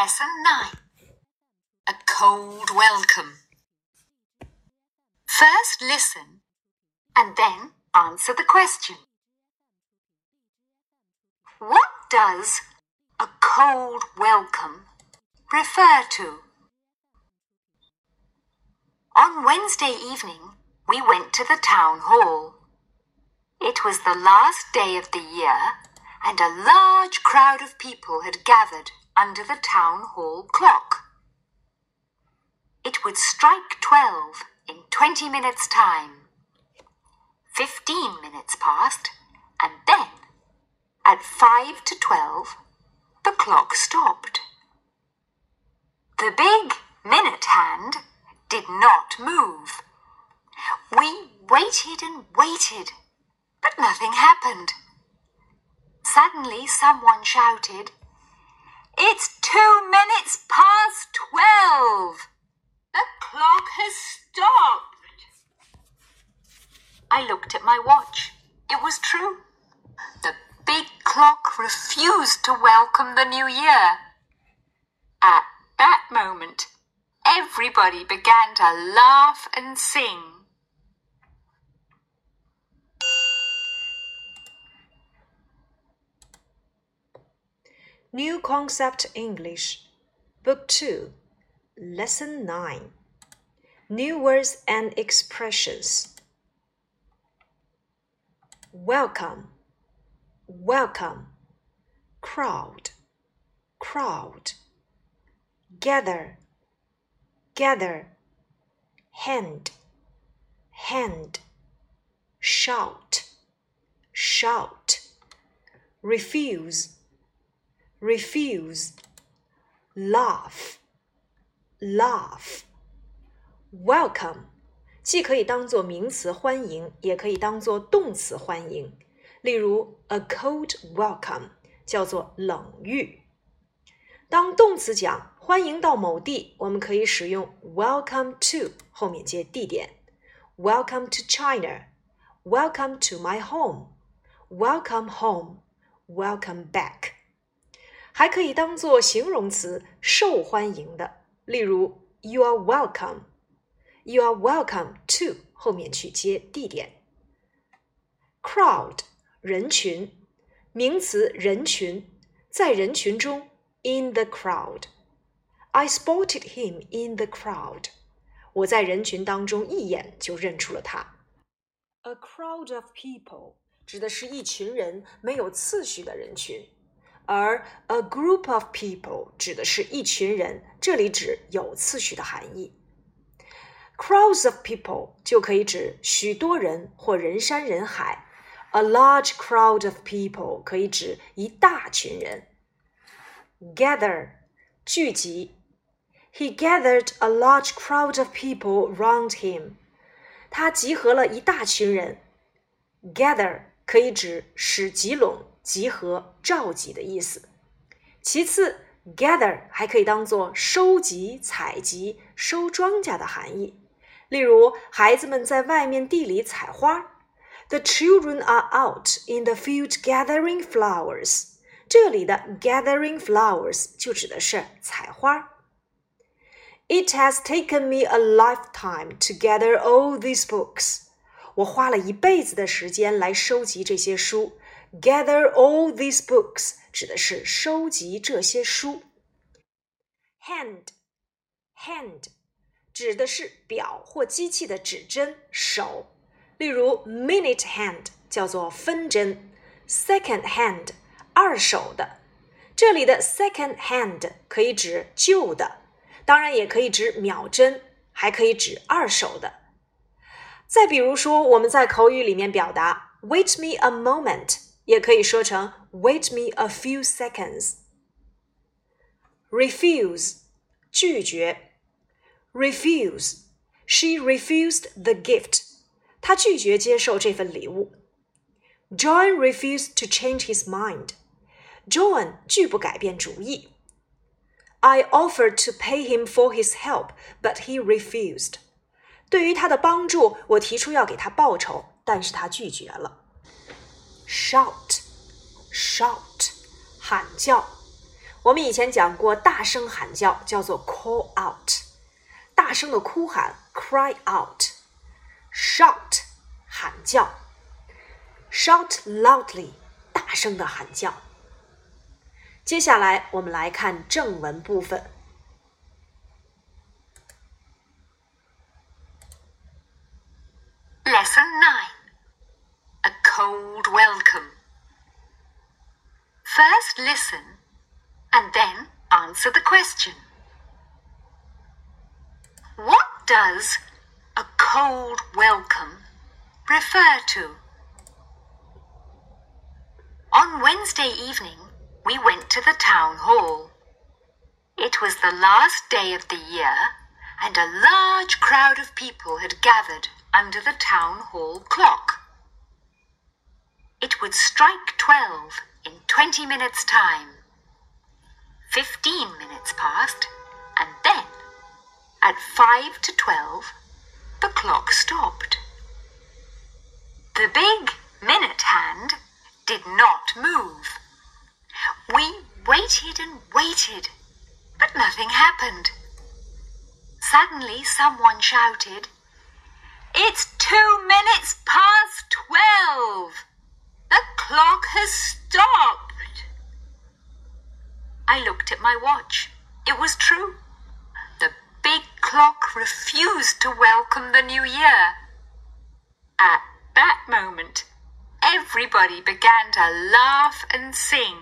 Lesson 9 A Cold Welcome. First listen and then answer the question. What does a cold welcome refer to? On Wednesday evening, we went to the town hall. It was the last day of the year, and a large crowd of people had gathered under the town hall clock. It would strike twelve in twenty minutes' time. Fifteen minutes passed, and then, at five to twelve, the clock stopped. The big minute hand did not move. We waited and waited, but nothing happened. Suddenly, someone shouted, It's two minutes past twelve. The clock has stopped. I looked at my watch. It was true. The big clock refused to welcome the new year. At that moment, everybody began to laugh and sing. New Concept English, Book 2, Lesson 9 New Words and Expressions. Welcome, welcome, crowd, crowd, gather, gather, hand, hand, shout, shout, refuse refuse, laugh, laugh. Welcome，既可以当做名词欢迎，也可以当做动词欢迎。例如，a cold welcome 叫做冷遇。当动词讲欢迎到某地，我们可以使用 welcome to 后面接地点。Welcome to China. Welcome to my home. Welcome home. Welcome back. 还可以当做形容词，受欢迎的。例如，You are welcome. You are welcome to 后面去接地点。Crowd 人群，名词人群，在人群中。In the crowd, I spotted him in the crowd. 我在人群当中一眼就认出了他。A crowd of people 指的是一群人，没有次序的人群。 而 a group of people 指的是一群人，这里指有次序的含义。Crowds of people 就可以指许多人或人山人海。A large crowd of people 可以指一大群人。Gather 聚集。He gathered a large crowd of people round him。他集合了一大群人。Gather 可以指使集拢。 集合、召集的意思。其次，gather 还可以当做收集、采集、收庄稼的含义。例如，孩子们在外面地里采花。The children are out in the field gathering flowers。这里的 gathering flowers 就指的是采花。It has taken me a lifetime to gather all these books。我花了一辈子的时间来收集这些书。 Gather all these books 指的是收集这些书。Hand，hand 指的是表或机器的指针手，例如 minute hand 叫做分针，second hand 二手的。这里的 second hand 可以指旧的，当然也可以指秒针，还可以指二手的。再比如说，我们在口语里面表达 "Wait me a moment"。 也可以说成 "Wait me a few seconds." Refuse 拒绝，refuse she refused the gift. 她拒绝接受这份礼物。John refused to change his mind. John 拒不改变主意。I offered to pay him for his help, but he refused. 对于他的帮助，我提出要给他报酬，但是他拒绝了。 Shout shout 喊叫。我们以前讲过，大声喊叫叫做 call out，大声的哭喊 cry out，shout 喊叫，shout loudly 大声的喊叫。接下来我们来看正文部分。Lesson nine Listen and then answer the question. What does a cold welcome refer to? On Wednesday evening, we went to the town hall. It was the last day of the year, and a large crowd of people had gathered under the town hall clock. It would strike twelve in twenty minutes' time. Fifteen minutes passed, and then, at five to twelve, the clock stopped. The big minute hand did not move. We waited and waited, but nothing happened. Suddenly, someone shouted, It's two minutes past twelve! The clock has stopped! I looked at my watch. It was true. The big clock refused to welcome the new year. At that moment, everybody began to laugh and sing.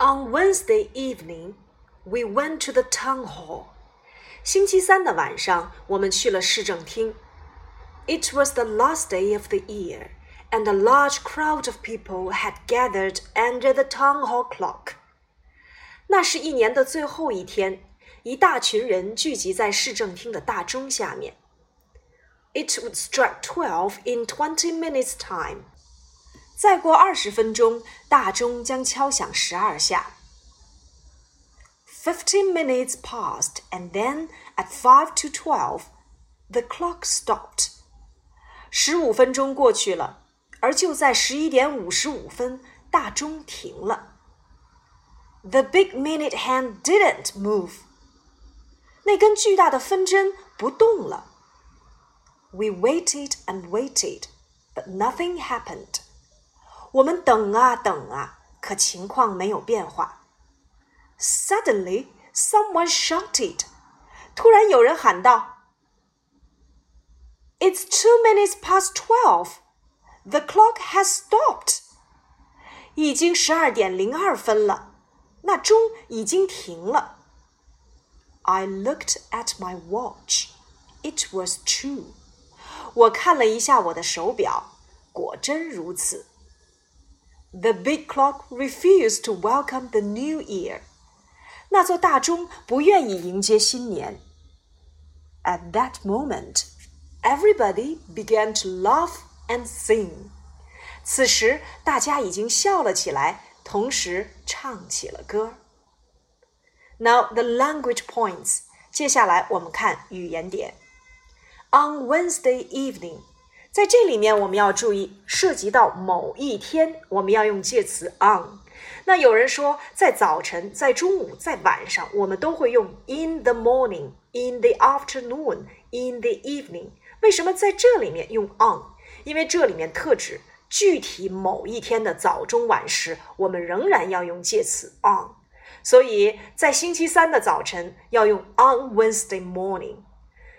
On Wednesday evening, we went to the town hall. 星期三的晚上，我们去了市政厅。 It was the last day of the year and a large crowd of people had gathered under the town hall clock. 那是一年的最后一天，一大群人聚集在市政厅的大钟下面。It would strike twelve in twenty minutes' time. 再过二十分钟，大钟将敲响十二下。Fifteen minutes passed, and then at five to twelve, the clock stopped. 十五分钟过去了，而就在十一点五十五分，大钟停了。The big minute hand didn't move。那根巨大的分针不动了。We waited and waited, but nothing happened。我们等啊等啊，可情况没有变化。Suddenly, someone shouted。突然有人喊道 ：“It's two minutes past twelve。” The clock has stopped. 已经十二点零二分了，那钟已经停了。I looked at my watch. It was true. 我看了一下我的手表，果真如此。The big clock refused to welcome the new year. 那座大钟不愿意迎接新年。At that moment, everybody began to laugh and sing。此时，大家已经笑了起来，同时唱起了歌。Now the language points。接下来我们看语言点。On Wednesday evening，在这里面我们要注意，涉及到某一天，我们要用介词 on。那有人说，在早晨、在中午、在晚上，我们都会用 in the morning、in the afternoon、in the evening。 为什么在这里面用 on？因为这里面特指具体某一天的早中晚时，我们仍然要用介词 on。所以在星期三的早晨要用 on Wednesday morning。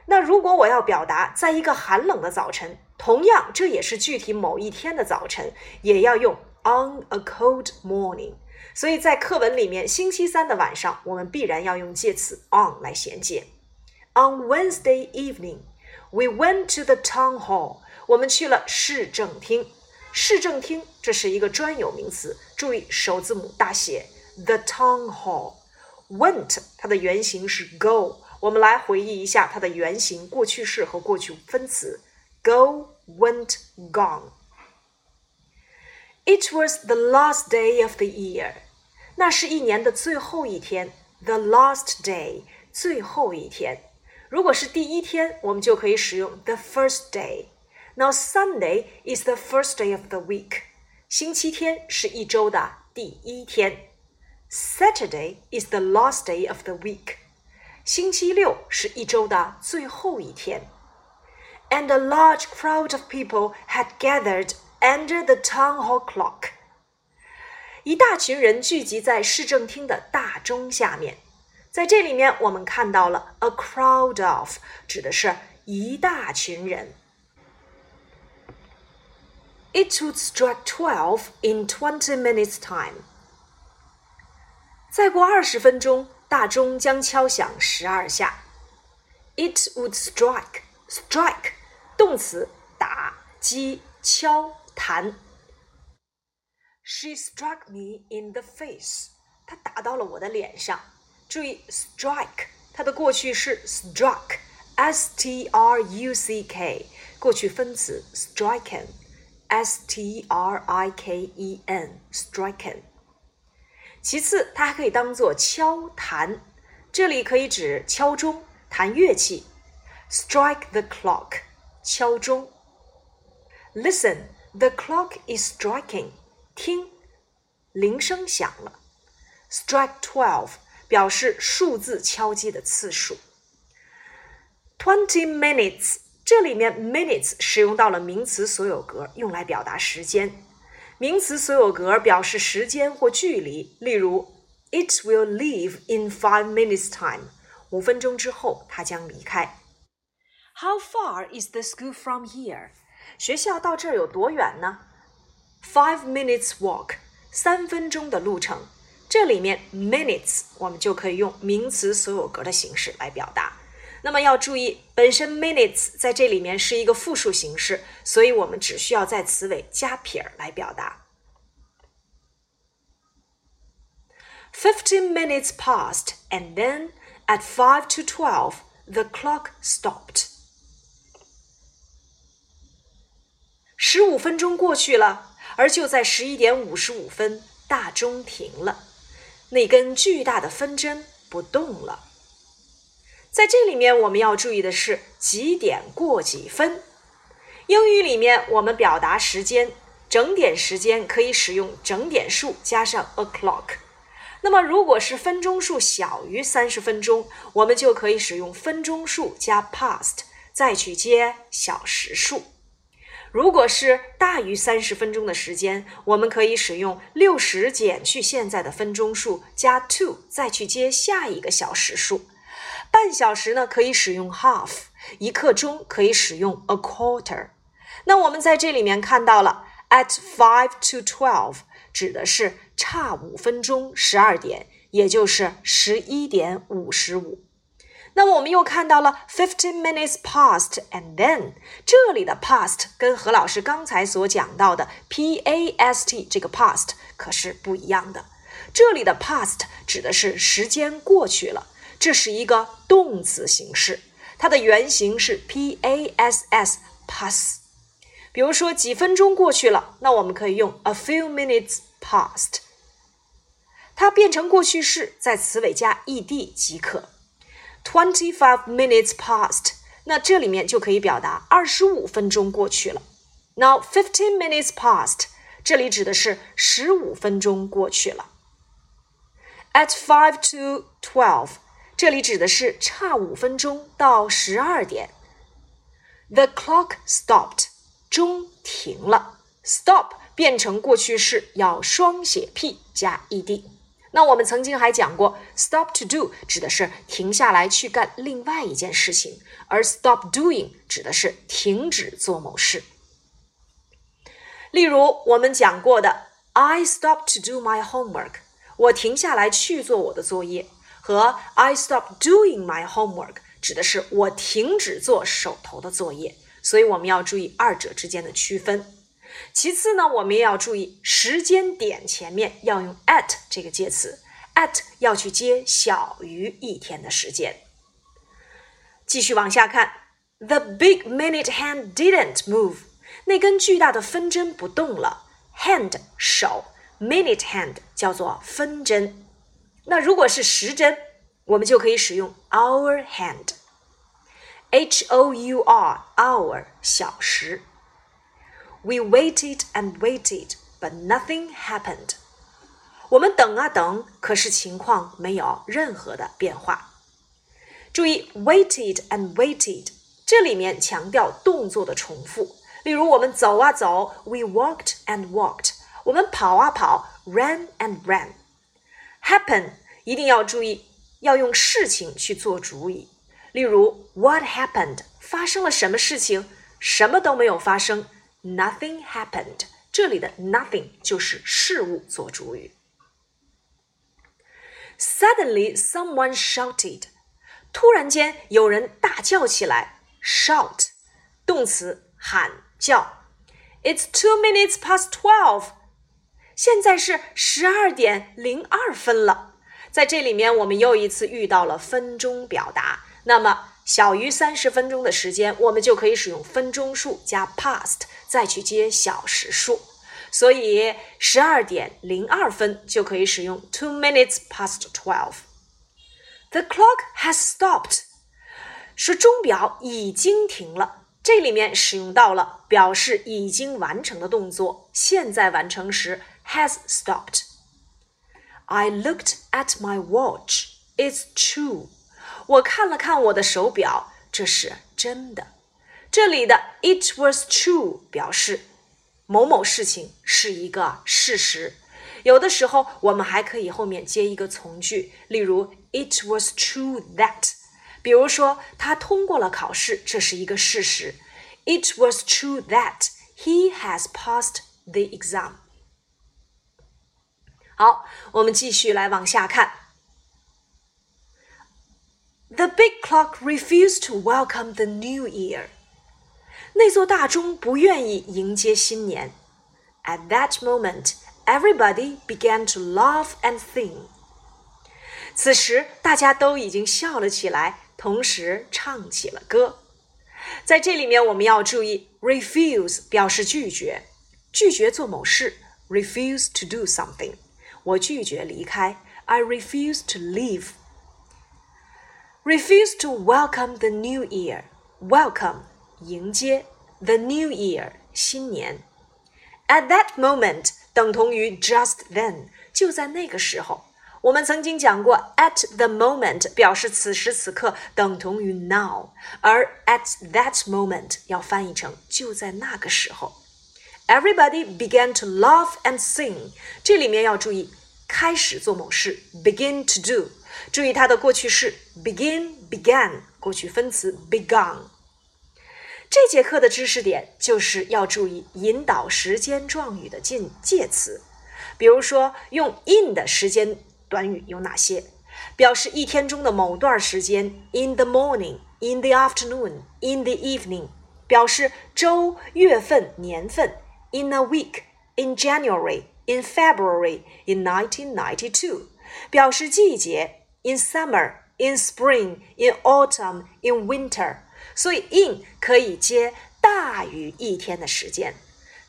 那如果我要表达在一个寒冷的早晨，同样这也是具体某一天的早晨，也要用 on a cold morning。所以在课文里面，星期三的晚上我们必然要用介词 on 来衔接。On Wednesday evening, we went to the town hall. 我们去了市政厅，市政厅这是一个专有名词，注意首字母大写。The town hall went 它的原型是 go，我们来回忆一下它的原型过去式和过去分词：go、went、gone。It was the last day of the year，那是一年的最后一天。The last day，最后一天。 如果是第一天，我们就可以使用 the first day。Now Sunday is the first day of the week. 星期天是一周的第一天。Saturday is the last day of the week. 星期六是一周的最后一天。And a large crowd of people had gathered under the town hall clock. 一大群人聚集在市政厅的大钟下面。 在这里面，我们看到了 a crowd of，指的是一大群人。It would strike twelve in twenty minutes' time. 再过二十分钟，大钟将敲响十二下。It would strike strike 动词打、击、敲、弹。She struck me in the face. 她打到了我的脸上。 注意，strike 它的过去式 struck，s t r u c k，过去分词 striken，s t r i k e n，striken。其次，它还可以当做敲弹，这里可以指敲钟、弹乐器。Strike the clock，敲钟。Listen，the clock is striking，听，铃声响了。Strike twelve。 表示数字敲击的次数。Twenty minutes，这里面 minutes 使用到了名词所有格，用来表达时间。名词所有格表示时间或距离，例如，It will leave in five minutes' time。五分钟之后，它将离开。How far is the school from here？学校到这儿有多远呢？Five minutes walk，三分钟的路程。这里面 minutes 我们就可以用名词所有格的形式来表达。那么要注意，本身 minutes 在这里面是一个复数形式，所以我们只需要在词尾加撇儿来表达。Fifteen minutes passed, and then at five to twelve, the clock stopped. 十五分钟过去了，而就在十一点五十五分，大钟停了。 那根巨大的分针不动了。在这里面，我们要注意的是几点过几分。英语里面，我们表达时间整点时间可以使用整点数加上 o'clock。那么，如果是分钟数小于三十分钟，我们就可以使用分钟数加 past，再去接小时数。如果是大于三十分钟的时间，我们可以使用六十减去现在的分钟数加 two，再去接下一个小时数。半小时呢，可以使用 half；一刻钟可以使用 a quarter。那我们在这里面看到了 at five to twelve，指的是差五分钟，十二点，也就是十一点五十五。那么我们又看到了 fifteen minutes past and then，这里的 past 跟何老师刚才所讲到的 p a s t 这个 past 可是不一样的。这里的 past 指的是时间过去了，这是一个动词形式，它的原型是 p a s s pass。比如说几分钟过去了，那我们可以用 a few minutes past。它变成过去式，在词尾加 e d 即可。Twenty-five minutes passed，那这里面就可以表达二十五分钟过去了。Now fifteen minutes passed，这里指的是十五分钟过去了。At five to twelve，这里指的是差五分钟到十二点。The clock stopped，钟停了。Stop 变成过去式，要双写 p 加 e d。那我们曾经还讲过，stop to do 指的是停下来去干另外一件事情，而 stop doing 指的是停止做某事。例如我们讲过的，I stop to do my homework，我停下来去做我的作业，和 I stop doing my homework 指的是我停止做手头的作业。所以我们要注意二者之间的区分。其次呢，我们也要注意时间点前面要用 at 这个介词，at 要去接小于一天的时间。继续往下看，The big minute hand didn't move，那根巨大的分针不动了。hand 手，minute hand 叫做分针。那如果是时针，我们就可以使用 our hand，h o u r hour 小时。We waited and waited， but nothing happened. 我们等啊等，可是情况没有任何的变化。注意，waited and waited，这里面强调动作的重复。例如，我们走啊走，we walked and walked；我们跑啊跑，ran and ran。happen 一定要注意，要用事情去做主语。例如，What happened？发生了什么事情？什么都没有发生 ，Nothing happened。这里的 nothing 就是事物做主语。Suddenly, someone shouted。突然间，有人大叫起来。Shout，动词，喊叫。It's two minutes past twelve。现在是十二点零二分了。在这里面，我们又一次遇到了分钟表达。那么， 小于三十分钟的时间，我们就可以使用分钟数加 past，再去接小时数。所以，十二点零二分就可以使用 two minutes past twelve。The clock has stopped，是钟表已经停了。这里面使用到了表示已经完成的动作，现在完成时 has stopped。I looked at my watch. It's true. 我看了看我的手表，这是真的。这里的 "it was true" 表示某某事情是一个事实。有的时候我们还可以后面接一个从句，例如 "it was true that"。比如说他通过了考试，这是一个事实。It was true that he has passed the exam。好，我们继续来往下看。The big clock refused to welcome the new year. 那座大钟不愿意迎接新年。At that moment, everybody began to laugh and sing. 此时，大家都已经笑了起来，同时唱起了歌。在这里面，我们要注意，refuse 表示拒绝，拒绝做某事，refuse to do something。我拒绝离开，I refuse to leave。 refuse to welcome the new year. Welcome 迎接 the new year 新年。At that moment 等同于 just then 就在那个时候。我们曾经讲过，at the moment 表示此时此刻等同于 now，而 at that moment 要翻译成就在那个时候。Everybody began to laugh and sing。这里面要注意开始做某事，begin to do。 注意它的过去式 begin began，过去分词 begun。这节课的知识点就是要注意引导时间状语的近介词，比如说用 in 的时间短语有哪些？表示一天中的某段时间，in the morning，in the afternoon，in the evening。表示周、月份、年份，in a week，in January，in February，in 1992。表示季节。 in summer, in spring, in autumn, in winter。所以 in 可以接大于一天的时间。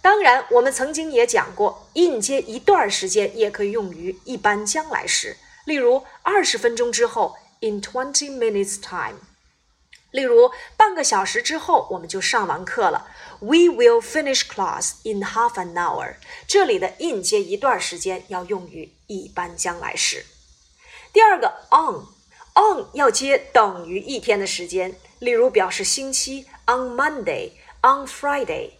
当然，我们曾经也讲过，in 接一段时间也可以用于一般将来时。例如，二十分钟之后，in twenty minutes time。例如，半个小时之后我们就上完课了，We will finish class in half an hour。这里的 in 接一段时间要用于一般将来时。 第二个 on，on 要接等于一天的时间，例如表示星期 on Monday，on Friday，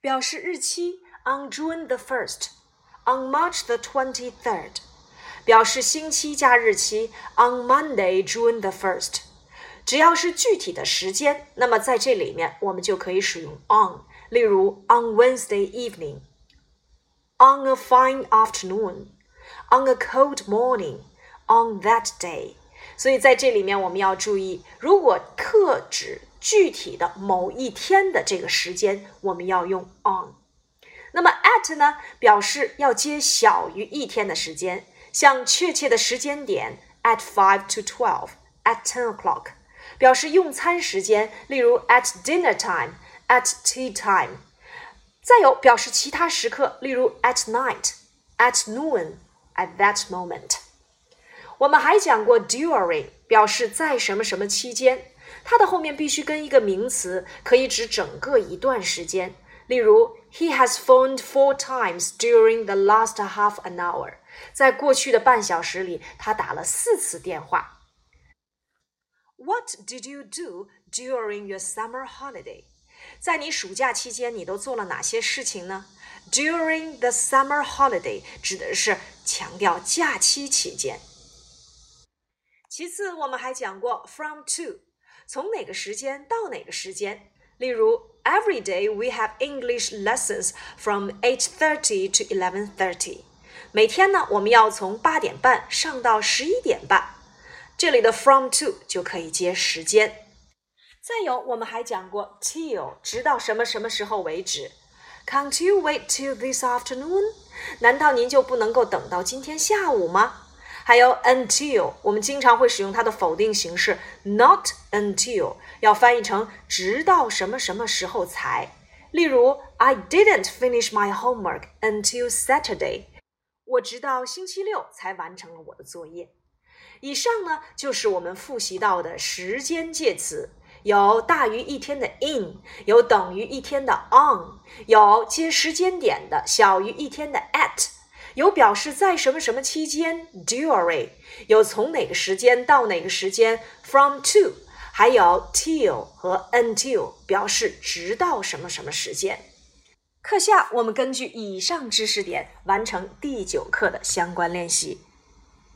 表示日期 on June the first，on March the twenty third，表示星期加日期 on Monday June the first。只要是具体的时间，那么在这里面我们就可以使用 on，例如 on Wednesday evening，on a fine afternoon，on a cold morning。On that day，所以在这里面我们要注意，如果特指具体的某一天的这个时间，我们要用 on。那么 at 呢，表示要接小于一天的时间，像确切的时间点 at five to twelve，at ten o'clock，表示用餐时间，例如 at dinner time，at tea time。再有表示其他时刻，例如 at night，at noon，at that moment。我们还讲过 during，表示在什么什么期间，它的后面必须跟一个名词，可以指整个一段时间。 例如，He has phoned four times during the last half an hour。在过去的半小时里，他打了四次电话。What did you do during your summer holiday？在你暑假期间，你都做了哪些事情呢？During the summer holiday 指的是强调假期期间。 其次，我们还讲过 from to，从哪个时间到哪个时间。例如，Every day we have English lessons from eight thirty to eleven thirty。每天呢，我们要从八点半上到十一点半。这里的 from to 就可以接时间。再有，我们还讲过 till，直到什么什么时候为止。Can't you wait till this afternoon？难道您就不能够等到今天下午吗？还有 until，我们经常会使用它的否定形式 not until，要翻译成直到什么什么时候才。例如，I didn't finish my homework until Saturday。我直到星期六才完成了我的作业。以上呢，就是我们复习到的时间介词，有大于一天的 in，有等于一天的 on，有接时间点的小于一天的 at。有表示在什么什么期间，during；有从哪个时间到哪个时间，from to；还有 till 和 until，表示直到什么什么时间。课下我们根据以上知识点完成第九课的相关练习。